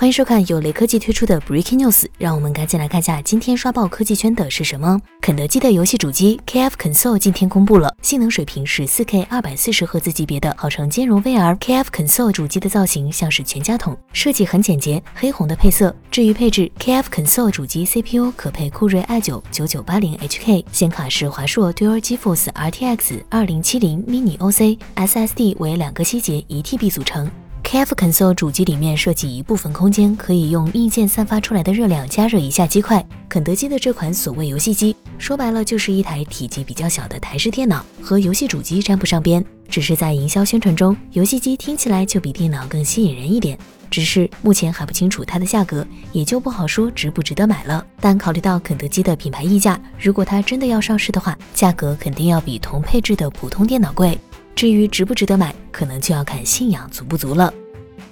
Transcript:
欢迎收看由雷科技推出的 Breaking News，让我们赶紧来看下今天刷爆科技圈的是什么。肯德基的游戏主机 KF Console 今天公布了，性能水平是 4K 240赫兹级别的，号称兼容 VR。KF Console 主机的造型像是全家桶，设计很简洁，黑红的配色。至于配置，KF Console 主机 CPU 可配酷睿 i9 9980HK，显卡是华硕 Dual GeForce RTX 2070 Mini OC，SSD 为两个七节一 TB 组成。KF Console 主机里面设计一部分空间，可以用硬件散发出来的热量加热一下机块。肯德基的这款所谓游戏机，说白了就是一台体积比较小的台式电脑，和游戏主机沾不上边。只是在营销宣传中，游戏机听起来就比电脑更吸引人一点。只是目前还不清楚它的价格，也就不好说值不值得买了。但考虑到肯德基的品牌溢价，如果它真的要上市的话，价格肯定要比同配置的普通电脑贵。至于值不值得买，可能就要看信仰足不足了。